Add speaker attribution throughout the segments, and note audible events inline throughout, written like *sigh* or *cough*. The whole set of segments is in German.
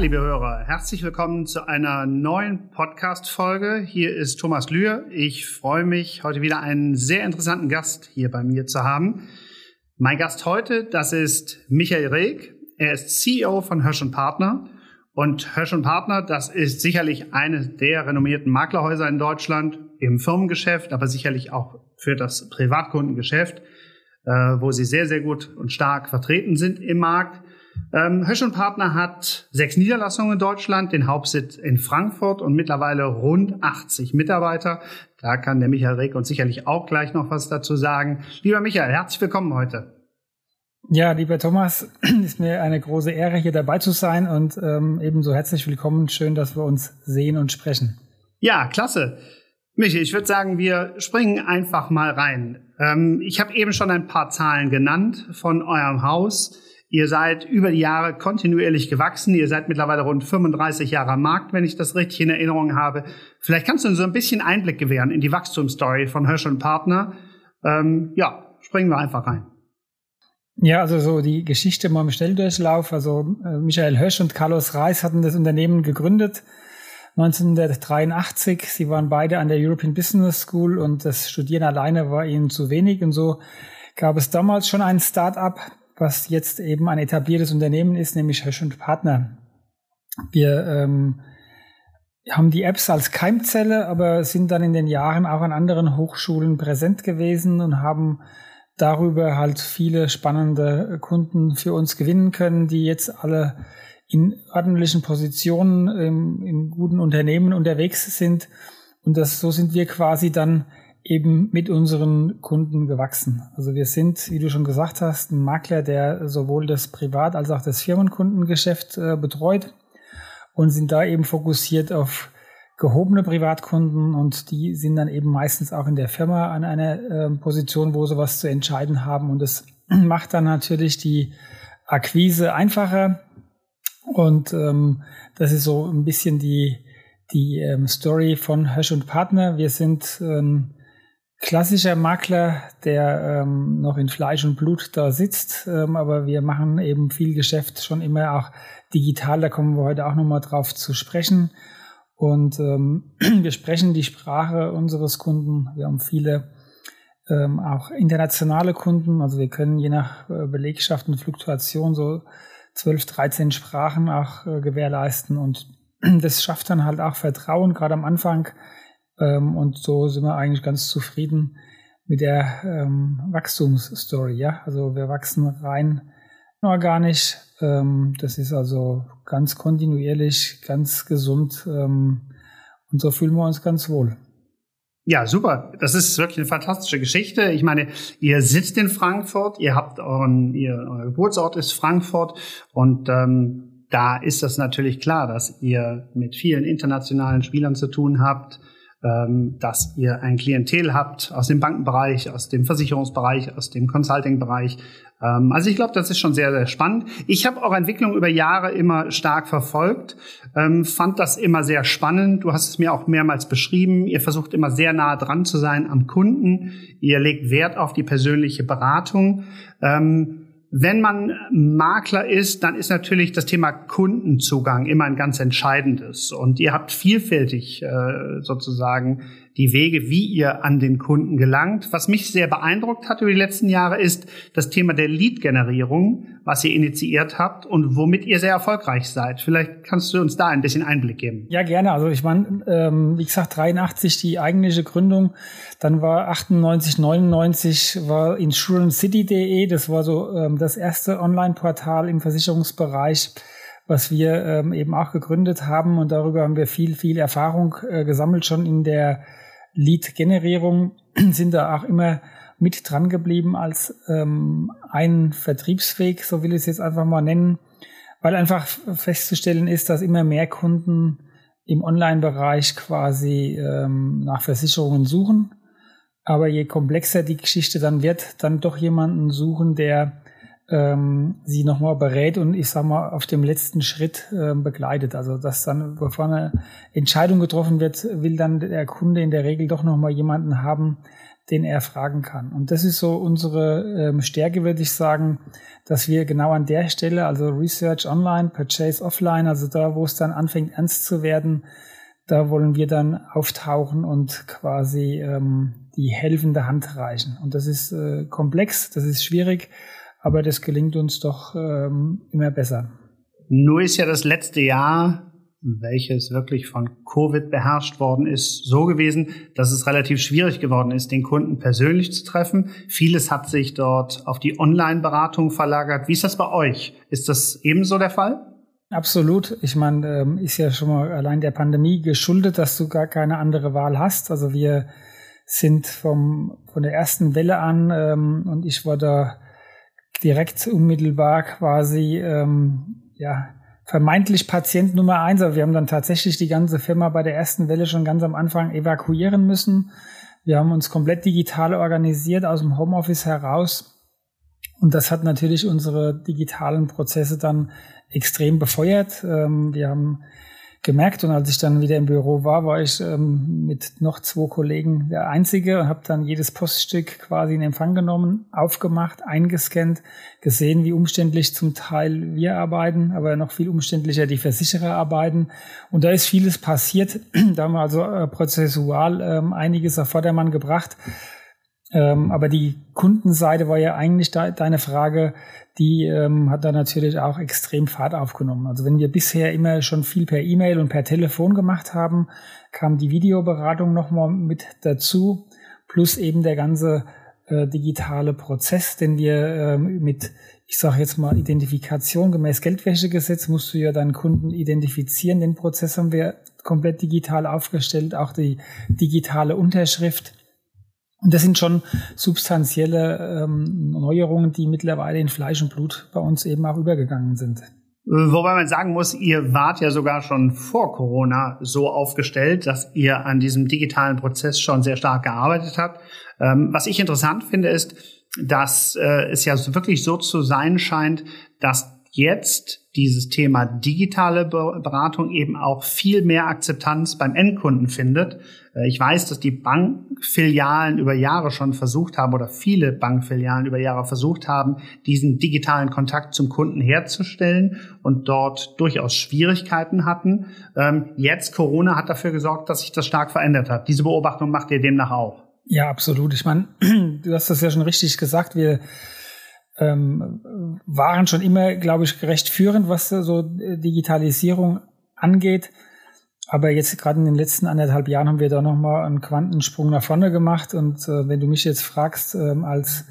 Speaker 1: liebe Hörer, herzlich willkommen zu einer neuen Podcast-Folge. Hier ist Thomas Lühr. Ich freue mich, heute wieder einen sehr interessanten Gast hier bei mir zu haben. Mein Gast heute, das ist Michael Reg. Er ist CEO von Hirsch Partner. Und Hirsch Partner, das ist sicherlich eines der renommierten Maklerhäuser in Deutschland im Firmengeschäft, aber sicherlich auch für das Privatkundengeschäft, äh, wo sie sehr, sehr gut und stark vertreten sind im Markt. Ähm, Hösch und Partner hat sechs Niederlassungen in Deutschland, den Hauptsitz in Frankfurt und mittlerweile rund 80 Mitarbeiter. Da kann der Michael Reg uns sicherlich auch gleich noch was dazu sagen. Lieber Michael, herzlich willkommen heute.
Speaker 2: Ja, lieber Thomas, *clears throat* ist mir eine große Ehre, hier dabei zu sein und ähm, ebenso herzlich willkommen. Schön, dass wir uns sehen und sprechen.
Speaker 1: Ja, klasse. Michi, ich würde sagen, wir springen einfach mal rein. Ähm, ich habe eben schon ein paar Zahlen genannt von eurem Haus. Ihr seid über die Jahre kontinuierlich gewachsen. Ihr seid mittlerweile rund 35 Jahre am Markt, wenn ich das richtig in Erinnerung habe. Vielleicht kannst du uns so ein bisschen Einblick gewähren in die Wachstumsstory von Hirsch und Partner. Ähm, ja, springen wir einfach rein.
Speaker 2: Ja, also so die Geschichte mal im Schnelldurchlauf. Also äh, Michael Hösch und Carlos Reis hatten das Unternehmen gegründet 1983. Sie waren beide an der European Business School und das Studieren alleine war ihnen zu wenig. Und so gab es damals schon ein Start-up, was jetzt eben ein etabliertes Unternehmen ist, nämlich Hösch und Partner. Wir ähm, haben die Apps als Keimzelle, aber sind dann in den Jahren auch an anderen Hochschulen präsent gewesen und haben darüber halt viele spannende Kunden für uns gewinnen können, die jetzt alle in ordentlichen Positionen in, in guten Unternehmen unterwegs sind. Und das, so sind wir quasi dann eben mit unseren Kunden gewachsen. Also wir sind, wie du schon gesagt hast, ein Makler, der sowohl das Privat- als auch das Firmenkundengeschäft äh, betreut und sind da eben fokussiert auf gehobene Privatkunden und die sind dann eben meistens auch in der Firma an einer äh, Position, wo sie was zu entscheiden haben und das *clears throat* macht dann natürlich die Akquise einfacher und ähm, das ist so ein bisschen die die ähm, Story von Hösch und Partner. Wir sind ähm, klassischer Makler, der ähm, noch in Fleisch und Blut da sitzt, ähm, aber wir machen eben viel Geschäft schon immer auch digital, da kommen wir heute auch nochmal drauf zu sprechen. Und ähm, *clears throat* wir sprechen die Sprache unseres Kunden. Wir haben viele ähm, auch internationale Kunden, also wir können je nach äh, Belegschaft und Fluktuation so 12, 13 Sprachen auch äh, gewährleisten und *clears throat* das schafft dann halt auch Vertrauen, gerade am Anfang ähm, und so sind wir eigentlich ganz zufrieden mit der ähm, Wachstumsstory. Ja, also wir wachsen rein organisch. Ähm, das ist also ganz kontinuierlich, ganz gesund und so fühlen wir uns ganz wohl.
Speaker 1: Ja, super. Das ist wirklich eine fantastische Geschichte. Ich meine, ihr sitzt in Frankfurt, ihr habt euren, ihr, euer Geburtsort ist Frankfurt und ähm, da ist das natürlich klar, dass ihr mit vielen internationalen Spielern zu tun habt ähm, dass ihr ein Klientel habt aus dem Bankenbereich, aus dem Versicherungsbereich, aus dem Consulting-Bereich. Ähm, also ich glaube, das ist schon sehr, sehr spannend. Ich habe eure Entwicklung über Jahre immer stark verfolgt, ähm, fand das immer sehr spannend. Du hast es mir auch mehrmals beschrieben. Ihr versucht immer sehr nah dran zu sein am Kunden. Ihr legt Wert auf die persönliche Beratung. Ähm, wenn man Makler ist, dann ist natürlich das Thema Kundenzugang immer ein ganz entscheidendes. Und ihr habt vielfältig äh, sozusagen die Wege, wie ihr an den Kunden gelangt. Was mich sehr beeindruckt hat über die letzten Jahre ist das Thema der Lead-Generierung, was ihr initiiert habt und womit ihr sehr erfolgreich seid. Vielleicht kannst du uns da ein bisschen Einblick geben.
Speaker 2: Ja, gerne. Also ich meine, ähm, wie gesagt, 83 die eigentliche Gründung, dann war 98, 99 war insurancecity.de, das war so ähm, das erste Online-Portal im Versicherungsbereich was wir ähm, eben auch gegründet haben und darüber haben wir viel, viel Erfahrung äh, gesammelt schon in der Lead-Generierung, *clears throat* sind da auch immer mit dran geblieben als ähm, ein Vertriebsweg, so will ich es jetzt einfach mal nennen, weil einfach festzustellen ist, dass immer mehr Kunden im Online-Bereich quasi ähm, nach Versicherungen suchen. Aber je komplexer die Geschichte dann wird, dann doch jemanden suchen, der ähm, sie nochmal berät und ich sag mal auf dem letzten Schritt äh, begleitet. Also dass dann, bevor eine Entscheidung getroffen wird, will dann der Kunde in der Regel doch nochmal jemanden haben, den er fragen kann. Und das ist so unsere ähm, Stärke, würde ich sagen, dass wir genau an der Stelle, also Research online, Purchase offline, also da, wo es dann anfängt ernst zu werden, da wollen wir dann auftauchen und quasi ähm, die helfende Hand reichen. Und das ist äh, komplex, das ist schwierig, aber das gelingt uns doch ähm, immer besser.
Speaker 1: Nur ist ja das letzte Jahr welches wirklich von Covid beherrscht worden ist, so gewesen, dass es relativ schwierig geworden ist, den Kunden persönlich zu treffen. Vieles hat sich dort auf die Online-Beratung verlagert. Wie ist das bei euch? Ist das ebenso der Fall?
Speaker 2: Absolut. Ich meine, ähm, ist ja schon mal allein der Pandemie geschuldet, dass du gar keine andere Wahl hast. Also wir sind vom, von der ersten Welle an ähm, und ich war da direkt unmittelbar quasi ähm, ja vermeintlich Patient Nummer eins, aber wir haben dann tatsächlich die ganze Firma bei der ersten Welle schon ganz am Anfang evakuieren müssen. Wir haben uns komplett digital organisiert aus dem Homeoffice heraus. Und das hat natürlich unsere digitalen Prozesse dann extrem befeuert. Ähm, wir haben gemerkt. Und als ich dann wieder im Büro war, war ich ähm, mit noch zwei Kollegen der Einzige und habe dann jedes Poststück quasi in Empfang genommen, aufgemacht, eingescannt, gesehen, wie umständlich zum Teil wir arbeiten, aber noch viel umständlicher die Versicherer arbeiten. Und da ist vieles passiert. *clears throat* da haben wir also äh, prozessual ähm, einiges auf Vordermann gebracht. Ähm, aber die Kundenseite war ja eigentlich da, deine Frage, die ähm, hat da natürlich auch extrem Fahrt aufgenommen. Also wenn wir bisher immer schon viel per E-Mail und per Telefon gemacht haben, kam die Videoberatung nochmal mit dazu, plus eben der ganze äh, digitale Prozess, den wir äh, mit, ich sage jetzt mal, Identifikation gemäß Geldwäschegesetz musst du ja deinen Kunden identifizieren. Den Prozess haben wir komplett digital aufgestellt, auch die digitale Unterschrift und das sind schon substanzielle ähm, Neuerungen, die mittlerweile in Fleisch und Blut bei uns eben auch übergegangen sind.
Speaker 1: Wobei man sagen muss, ihr wart ja sogar schon vor Corona so aufgestellt, dass ihr an diesem digitalen Prozess schon sehr stark gearbeitet habt. Ähm, was ich interessant finde, ist, dass äh, es ja wirklich so zu sein scheint, dass jetzt dieses Thema digitale Beratung eben auch viel mehr Akzeptanz beim Endkunden findet. Äh, ich weiß, dass die Bankfilialen über Jahre schon versucht haben oder viele Bankfilialen über Jahre versucht haben, diesen digitalen Kontakt zum Kunden herzustellen und dort durchaus Schwierigkeiten hatten. Ähm, jetzt Corona hat dafür gesorgt, dass sich das stark verändert hat. Diese Beobachtung macht ihr demnach auch.
Speaker 2: Ja, absolut. Ich meine, *clears throat* du hast das ja schon richtig gesagt. Wir ähm, waren schon immer, glaube ich, gerecht führend, was so Digitalisierung angeht. Aber jetzt gerade in den letzten anderthalb Jahren haben wir da nochmal einen Quantensprung nach vorne gemacht. Und äh, wenn du mich jetzt fragst, ähm, als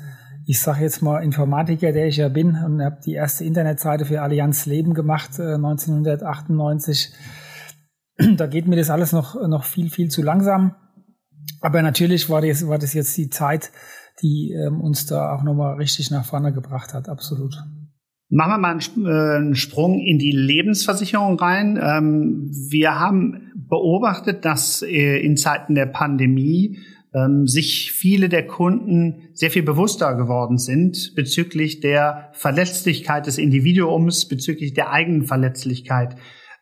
Speaker 2: ich sage jetzt mal Informatiker, der ich ja bin und habe die erste Internetseite für Allianz Leben gemacht äh, 1998, *clears throat* da geht mir das alles noch, noch viel, viel zu langsam. Aber natürlich war das, war das jetzt die Zeit, die ähm, uns da auch nochmal richtig nach vorne gebracht hat, absolut.
Speaker 1: Machen wir mal einen, äh, Sprung in die Lebensversicherung rein. Ähm, wir haben beobachtet, dass äh, in Zeiten der Pandemie ähm, sich viele der Kunden sehr viel bewusster geworden sind bezüglich der Verletzlichkeit des Individuums, bezüglich der eigenen Verletzlichkeit.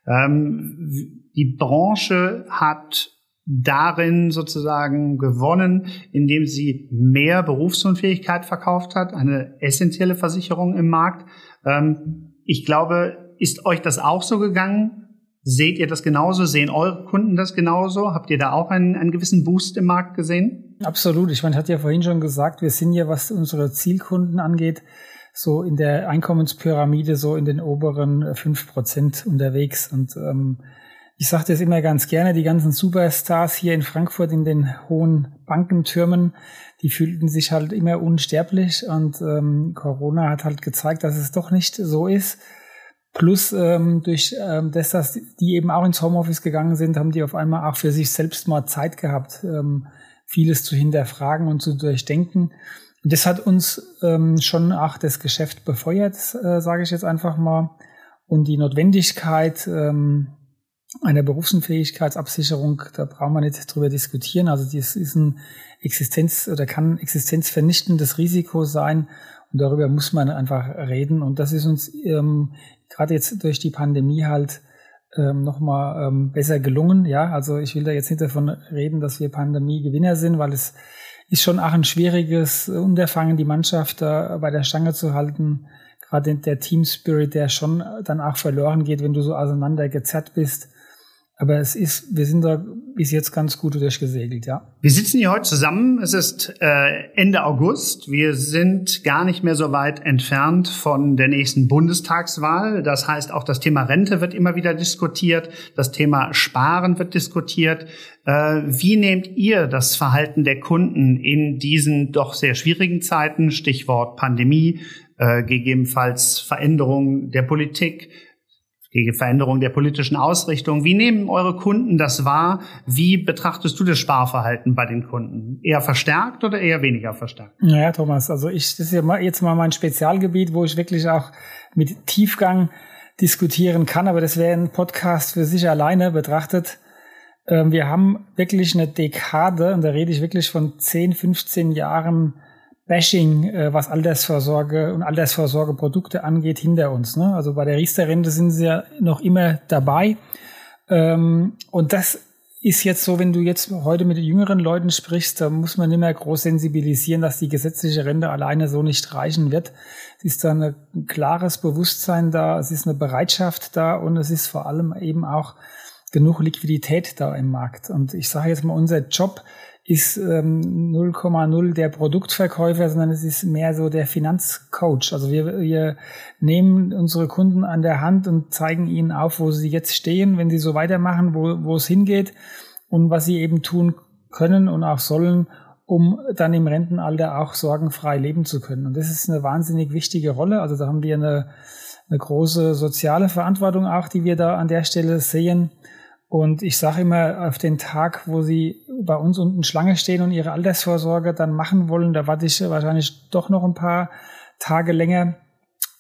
Speaker 1: Ähm, die Branche hat darin sozusagen gewonnen, indem sie mehr Berufsunfähigkeit verkauft hat, eine essentielle Versicherung im Markt. Ähm, ich glaube, ist euch das auch so gegangen? Seht ihr das genauso? Sehen eure Kunden das genauso? Habt ihr da auch einen, einen gewissen Boost im Markt gesehen?
Speaker 2: Absolut. Ich meine, ich hatte ja vorhin schon gesagt, wir sind ja, was unsere Zielkunden angeht, so in der Einkommenspyramide so in den oberen fünf Prozent unterwegs. Und ähm, ich sage das immer ganz gerne, die ganzen Superstars hier in Frankfurt in den hohen Bankentürmen, die fühlten sich halt immer unsterblich und ähm, Corona hat halt gezeigt, dass es doch nicht so ist. Plus ähm, durch ähm, das, dass die eben auch ins Homeoffice gegangen sind, haben die auf einmal auch für sich selbst mal Zeit gehabt, ähm, vieles zu hinterfragen und zu durchdenken. Und das hat uns ähm, schon auch das Geschäft befeuert, äh, sage ich jetzt einfach mal. Und die Notwendigkeit, ähm, einer Berufsunfähigkeitsabsicherung, da brauchen wir nicht drüber diskutieren. Also das ist ein Existenz oder kann existenzvernichtendes Risiko sein und darüber muss man einfach reden. Und das ist uns ähm, gerade jetzt durch die Pandemie halt ähm, nochmal ähm, besser gelungen. Ja, also ich will da jetzt nicht davon reden, dass wir Pandemie-Gewinner sind, weil es ist schon auch ein schwieriges Unterfangen, die Mannschaft da bei der Stange zu halten. Gerade der Team Spirit, der schon dann auch verloren geht, wenn du so auseinandergezerrt bist. Aber es ist, wir sind da bis jetzt ganz gut durchgesegelt, ja.
Speaker 1: Wir sitzen hier heute zusammen. Es ist äh, Ende August. Wir sind gar nicht mehr so weit entfernt von der nächsten Bundestagswahl. Das heißt, auch das Thema Rente wird immer wieder diskutiert. Das Thema Sparen wird diskutiert. Äh, wie nehmt ihr das Verhalten der Kunden in diesen doch sehr schwierigen Zeiten? Stichwort Pandemie, äh, gegebenenfalls Veränderung der Politik die Veränderung der politischen Ausrichtung. Wie nehmen eure Kunden das wahr? Wie betrachtest du das Sparverhalten bei den Kunden? Eher verstärkt oder eher weniger verstärkt?
Speaker 2: Naja, Thomas, also ich, das ist ja jetzt mal mein Spezialgebiet, wo ich wirklich auch mit Tiefgang diskutieren kann, aber das wäre ein Podcast für sich alleine betrachtet. Ähm, wir haben wirklich eine Dekade, und da rede ich wirklich von 10, 15 Jahren Bashing, äh, was Altersvorsorge und Altersvorsorgeprodukte angeht, hinter uns. Ne? Also bei der Riester-Rente sind sie ja noch immer dabei. Ähm, und das ist jetzt so, wenn du jetzt heute mit jüngeren Leuten sprichst, da muss man mehr groß sensibilisieren, dass die gesetzliche Rente alleine so nicht reichen wird. Es ist da ein klares Bewusstsein da, es ist eine Bereitschaft da und es ist vor allem eben auch genug Liquidität da im Markt. Und ich sage jetzt mal, unser Job ist ähm, 0,0 der Produktverkäufer, sondern es ist mehr so der Finanzcoach. Also wir, wir nehmen unsere Kunden an der Hand und zeigen ihnen auf, wo sie jetzt stehen, wenn sie so weitermachen, wo, wo es hingeht und was sie eben tun können und auch sollen, um dann im Rentenalter auch sorgenfrei leben zu können. Und das ist eine wahnsinnig wichtige Rolle. Also da haben wir eine, eine große soziale Verantwortung auch, die wir da an der Stelle sehen. Und ich sage immer, auf den Tag, wo Sie bei uns unten Schlange stehen und Ihre Altersvorsorge dann machen wollen, da warte ich wahrscheinlich doch noch ein paar Tage länger.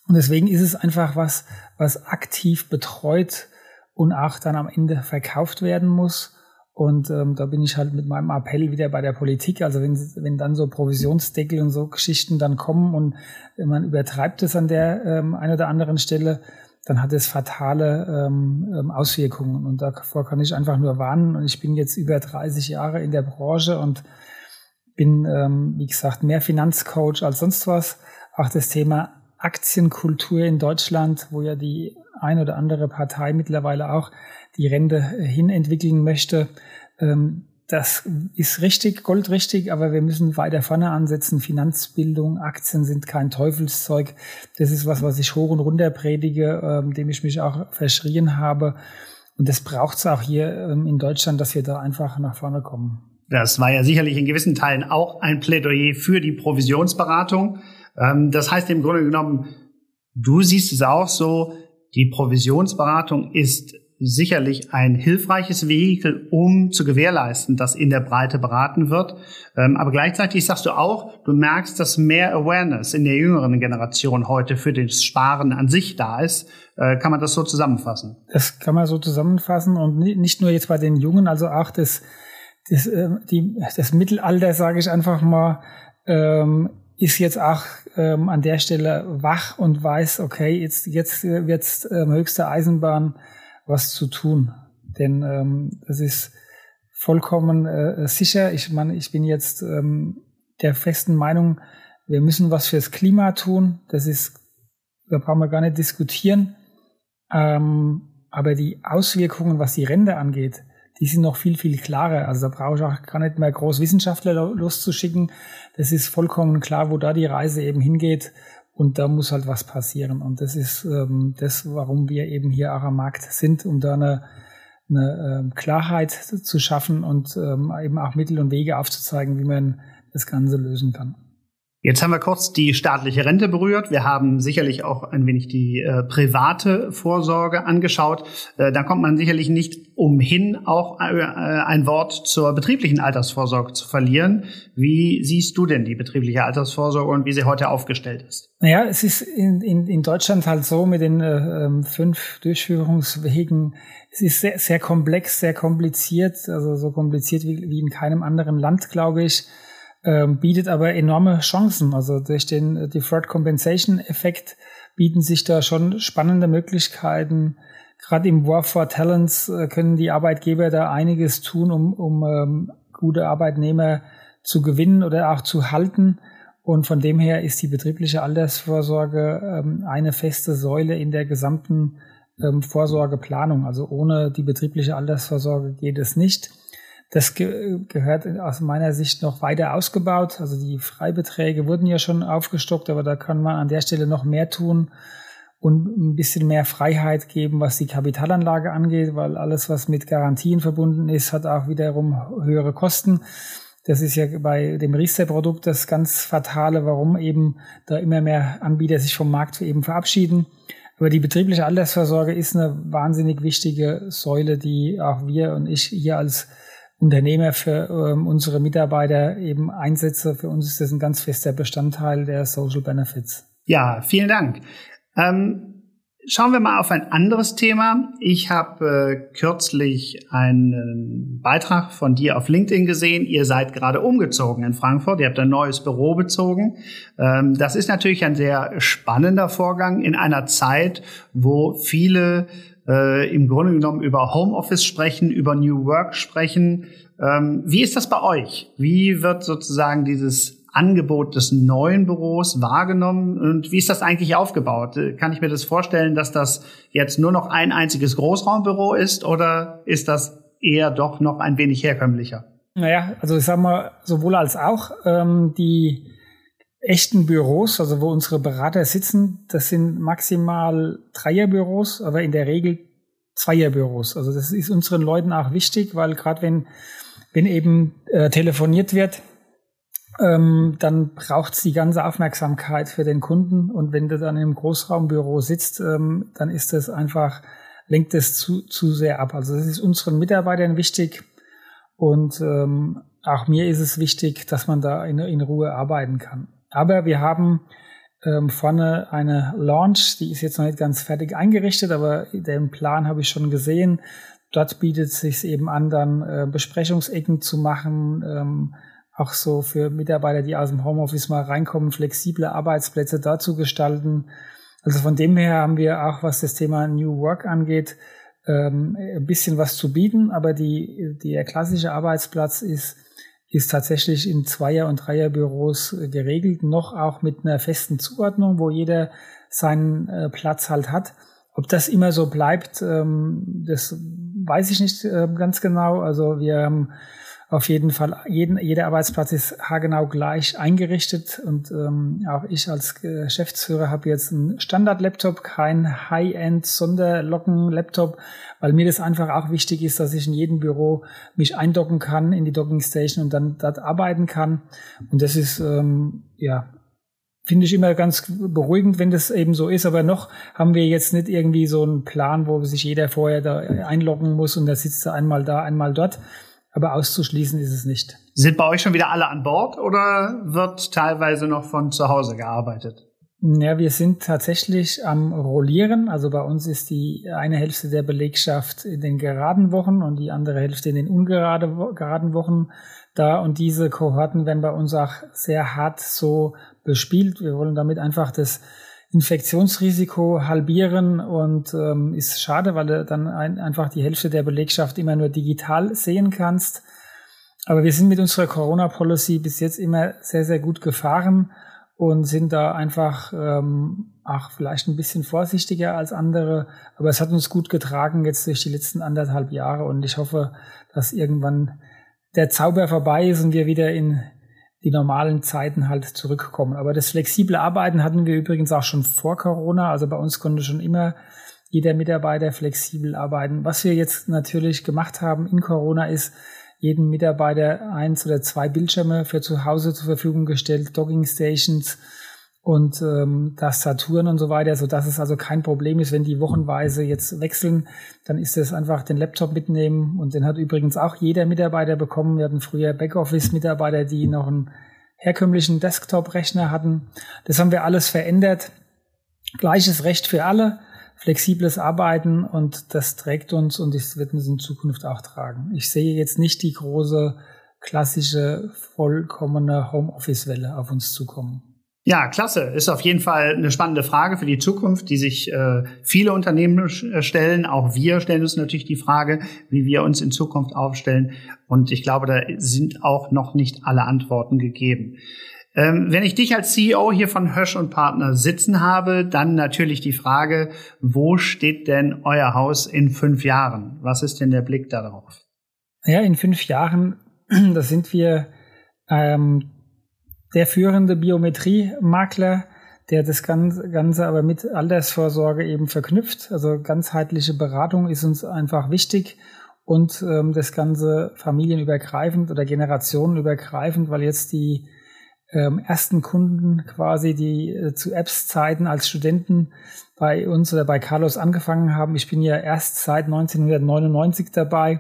Speaker 2: Und deswegen ist es einfach was, was aktiv betreut und auch dann am Ende verkauft werden muss. Und ähm, da bin ich halt mit meinem Appell wieder bei der Politik. Also wenn, wenn dann so Provisionsdeckel und so Geschichten dann kommen und man übertreibt es an der ähm, einen oder anderen Stelle, dann hat es fatale ähm, ähm, Auswirkungen. Und davor kann ich einfach nur warnen. Und ich bin jetzt über 30 Jahre in der Branche und bin, ähm, wie gesagt, mehr Finanzcoach als sonst was. Auch das Thema Aktienkultur in Deutschland, wo ja die ein oder andere Partei mittlerweile auch die Rente hinentwickeln möchte. Ähm, das ist richtig, goldrichtig, aber wir müssen weiter vorne ansetzen. Finanzbildung, Aktien sind kein Teufelszeug. Das ist was, was ich hoch und runter predige, ähm, dem ich mich auch verschrien habe. Und das braucht es auch hier ähm, in Deutschland, dass wir da einfach nach vorne kommen.
Speaker 1: Das war ja sicherlich in gewissen Teilen auch ein Plädoyer für die Provisionsberatung. Ähm, das heißt im Grunde genommen, du siehst es auch so, die Provisionsberatung ist sicherlich ein hilfreiches Vehikel, um zu gewährleisten, dass in der Breite beraten wird. Ähm, aber gleichzeitig sagst du auch, du merkst, dass mehr Awareness in der jüngeren Generation heute für das Sparen an sich da ist. Äh, kann man das so zusammenfassen?
Speaker 2: Das kann man so zusammenfassen und nicht nur jetzt bei den Jungen, also auch das, das, äh, die, das Mittelalter, sage ich einfach mal, ähm, ist jetzt auch ähm, an der Stelle wach und weiß, okay, jetzt, jetzt wird's ähm, höchste Eisenbahn was zu tun. Denn ähm, das ist vollkommen äh, sicher. Ich meine, ich bin jetzt ähm, der festen Meinung, wir müssen was fürs Klima tun. Das ist, da brauchen wir gar nicht diskutieren. Ähm, aber die Auswirkungen, was die Rente angeht, die sind noch viel, viel klarer. Also da brauche ich auch gar nicht mehr groß Wissenschaftler loszuschicken. Das ist vollkommen klar, wo da die Reise eben hingeht. Und da muss halt was passieren. Und das ist ähm, das, warum wir eben hier auch am Markt sind, um da eine, eine ähm, Klarheit zu schaffen und ähm, eben auch Mittel und Wege aufzuzeigen, wie man das Ganze lösen kann.
Speaker 1: Jetzt haben wir kurz die staatliche Rente berührt. Wir haben sicherlich auch ein wenig die äh, private Vorsorge angeschaut. Äh, da kommt man sicherlich nicht umhin, auch äh, ein Wort zur betrieblichen Altersvorsorge zu verlieren. Wie siehst du denn die betriebliche Altersvorsorge und wie sie heute aufgestellt ist?
Speaker 2: Naja, es ist in, in, in Deutschland halt so mit den äh, ähm, fünf Durchführungswegen. Es ist sehr, sehr komplex, sehr kompliziert, also so kompliziert wie, wie in keinem anderen Land, glaube ich ähm, bietet aber enorme Chancen. Also durch den Deferred Compensation Effekt bieten sich da schon spannende Möglichkeiten. Gerade im War for Talents äh, können die Arbeitgeber da einiges tun, um, um ähm, gute Arbeitnehmer zu gewinnen oder auch zu halten. Und von dem her ist die betriebliche Altersvorsorge ähm, eine feste Säule in der gesamten ähm, Vorsorgeplanung. Also ohne die betriebliche Altersvorsorge geht es nicht. Das ge gehört aus meiner Sicht noch weiter ausgebaut. Also die Freibeträge wurden ja schon aufgestockt, aber da kann man an der Stelle noch mehr tun und ein bisschen mehr Freiheit geben, was die Kapitalanlage angeht, weil alles, was mit Garantien verbunden ist, hat auch wiederum höhere Kosten. Das ist ja bei dem Riester-Produkt das ganz Fatale, warum eben da immer mehr Anbieter sich vom Markt eben verabschieden. Aber die betriebliche Altersvorsorge ist eine wahnsinnig wichtige Säule, die auch wir und ich hier als Unternehmer für ähm, unsere Mitarbeiter eben einsetze. Für uns ist das ein ganz fester Bestandteil der Social Benefits.
Speaker 1: Ja, vielen Dank. Ähm, schauen wir mal auf ein anderes Thema. Ich habe äh, kürzlich einen Beitrag von dir auf LinkedIn gesehen. Ihr seid gerade umgezogen in Frankfurt. Ihr habt ein neues Büro bezogen. Ähm, das ist natürlich ein sehr spannender Vorgang in einer Zeit, wo viele äh, im Grunde genommen über Homeoffice sprechen, über New Work sprechen. Ähm, wie ist das bei euch? Wie wird sozusagen dieses Angebot des neuen Büros wahrgenommen und wie ist das eigentlich aufgebaut? Kann ich mir das vorstellen, dass das jetzt nur noch ein einziges Großraumbüro ist oder ist das eher doch noch ein wenig herkömmlicher?
Speaker 2: Naja, also ich sag mal, sowohl als auch ähm, die echten Büros, also wo unsere Berater sitzen, das sind maximal Dreierbüros, aber in der Regel Zweierbüros. Also das ist unseren Leuten auch wichtig, weil gerade wenn, wenn eben äh, telefoniert wird, ähm, dann braucht's die ganze Aufmerksamkeit für den Kunden. Und wenn du dann im Großraumbüro sitzt, ähm, dann ist das einfach, lenkt es zu, zu sehr ab. Also das ist unseren Mitarbeitern wichtig. Und ähm, auch mir ist es wichtig, dass man da in, in Ruhe arbeiten kann. Aber wir haben ähm, vorne eine Launch, die ist jetzt noch nicht ganz fertig eingerichtet, aber den Plan habe ich schon gesehen. Dort bietet es sich eben an, dann äh, Besprechungsecken zu machen, ähm, auch so für Mitarbeiter, die aus dem Homeoffice mal reinkommen, flexible Arbeitsplätze da zu gestalten. Also von dem her haben wir auch, was das Thema New Work angeht, ähm, ein bisschen was zu bieten, aber die, der klassische Arbeitsplatz ist ist tatsächlich in Zweier- und Dreierbüros geregelt, noch auch mit einer festen Zuordnung, wo jeder seinen äh, Platz halt hat. Ob das immer so bleibt, ähm, das weiß ich nicht äh, ganz genau. Also wir haben auf jeden Fall, jeden, jeder Arbeitsplatz ist haargenau gleich eingerichtet und ähm, auch ich als Geschäftsführer habe jetzt einen Standard-Laptop, kein High-End-Sonderlocken-Laptop, weil mir das einfach auch wichtig ist, dass ich in jedem Büro mich eindocken kann in die Docking-Station und dann dort arbeiten kann. Und das ist, ähm, ja, finde ich immer ganz beruhigend, wenn das eben so ist. Aber noch haben wir jetzt nicht irgendwie so einen Plan, wo sich jeder vorher da einloggen muss und da sitzt er einmal da, einmal dort aber auszuschließen ist es nicht.
Speaker 1: Sind bei euch schon wieder alle an Bord oder wird teilweise noch von zu Hause gearbeitet?
Speaker 2: Ja, wir sind tatsächlich am Rollieren. Also bei uns ist die eine Hälfte der Belegschaft in den geraden Wochen und die andere Hälfte in den ungeraden Wochen da. Und diese Kohorten werden bei uns auch sehr hart so bespielt. Wir wollen damit einfach das Infektionsrisiko halbieren und ähm, ist schade, weil du dann ein, einfach die Hälfte der Belegschaft immer nur digital sehen kannst. Aber wir sind mit unserer Corona-Policy bis jetzt immer sehr, sehr gut gefahren und sind da einfach ähm, auch vielleicht ein bisschen vorsichtiger als andere. Aber es hat uns gut getragen jetzt durch die letzten anderthalb Jahre und ich hoffe, dass irgendwann der Zauber vorbei ist und wir wieder in die normalen Zeiten halt zurückkommen. Aber das flexible Arbeiten hatten wir übrigens auch schon vor Corona. Also bei uns konnte schon immer jeder Mitarbeiter flexibel arbeiten. Was wir jetzt natürlich gemacht haben in Corona ist, jedem Mitarbeiter eins oder zwei Bildschirme für zu Hause zur Verfügung gestellt, Dogging Stations, und ähm, Tastaturen und so weiter, so dass es also kein Problem ist, wenn die wochenweise jetzt wechseln, dann ist es einfach den Laptop mitnehmen und den hat übrigens auch jeder Mitarbeiter bekommen. Wir hatten früher Backoffice-Mitarbeiter, die noch einen herkömmlichen Desktop-Rechner hatten. Das haben wir alles verändert. Gleiches Recht für alle, flexibles Arbeiten und das trägt uns und das wird uns in Zukunft auch tragen. Ich sehe jetzt nicht die große klassische vollkommene Homeoffice-Welle auf uns zukommen.
Speaker 1: Ja, klasse. Ist auf jeden Fall eine spannende Frage für die Zukunft, die sich äh, viele Unternehmen äh, stellen. Auch wir stellen uns natürlich die Frage, wie wir uns in Zukunft aufstellen. Und ich glaube, da sind auch noch nicht alle Antworten gegeben. Ähm, wenn ich dich als CEO hier von Hösch und Partner sitzen habe, dann natürlich die Frage, wo steht denn euer Haus in fünf Jahren? Was ist denn der Blick darauf?
Speaker 2: Ja, in fünf Jahren, *clears throat* da sind wir ähm, der führende Biometriemakler, der das Ganze aber mit Altersvorsorge eben verknüpft. Also ganzheitliche Beratung ist uns einfach wichtig und ähm, das Ganze familienübergreifend oder generationenübergreifend, weil jetzt die ähm, ersten Kunden quasi, die äh, zu Apps-Zeiten als Studenten bei uns oder bei Carlos angefangen haben. Ich bin ja erst seit 1999 dabei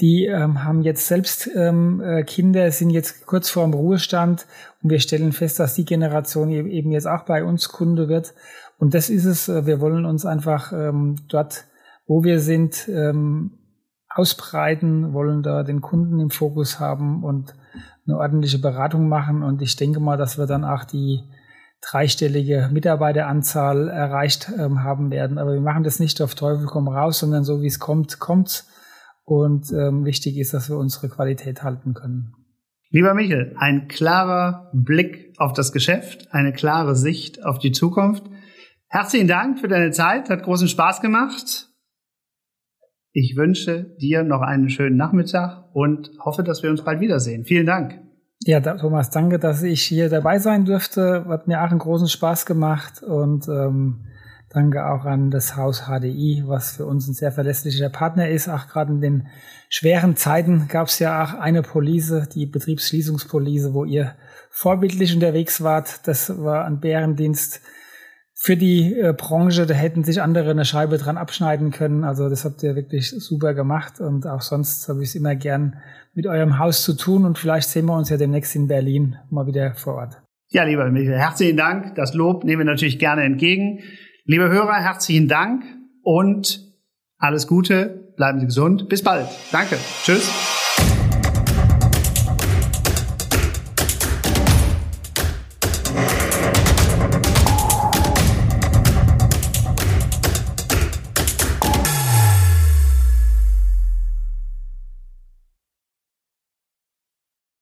Speaker 2: die ähm, haben jetzt selbst ähm, äh, Kinder, sind jetzt kurz vor dem Ruhestand und wir stellen fest, dass die Generation eben jetzt auch bei uns Kunde wird. Und das ist es, äh, wir wollen uns einfach ähm, dort, wo wir sind, ähm, ausbreiten, wollen da den Kunden im Fokus haben und eine ordentliche Beratung machen. Und ich denke mal, dass wir dann auch die dreistellige Mitarbeiteranzahl erreicht ähm, haben werden. Aber wir machen das nicht auf Teufel komm raus, sondern so wie es kommt, kommt's. Und ähm, wichtig ist, dass wir unsere Qualität halten können.
Speaker 1: Lieber Michael, ein klarer Blick auf das Geschäft, eine klare Sicht auf die Zukunft. Herzlichen Dank für deine Zeit, hat großen Spaß gemacht. Ich wünsche dir noch einen schönen Nachmittag und hoffe, dass wir uns bald wiedersehen. Vielen Dank.
Speaker 2: Ja, Thomas, danke, dass ich hier dabei sein durfte. Hat mir auch einen großen Spaß gemacht und ähm, Danke auch an das Haus HDI, was für uns ein sehr verlässlicher Partner ist. Auch gerade in den schweren Zeiten gab es ja auch eine Police, die Betriebsschließungspolice, wo ihr vorbildlich unterwegs wart. Das war ein Bärendienst für die äh, Branche. Da hätten sich andere eine Scheibe dran abschneiden können. Also das habt ihr wirklich super gemacht. Und auch sonst habe ich es immer gern mit eurem Haus zu tun. Und vielleicht sehen wir uns ja demnächst in Berlin mal wieder vor Ort.
Speaker 1: Ja, lieber Michael, herzlichen Dank. Das Lob nehmen wir natürlich gerne entgegen. Liebe Hörer, herzlichen Dank und alles Gute, bleiben Sie gesund. Bis bald. Danke. Tschüss.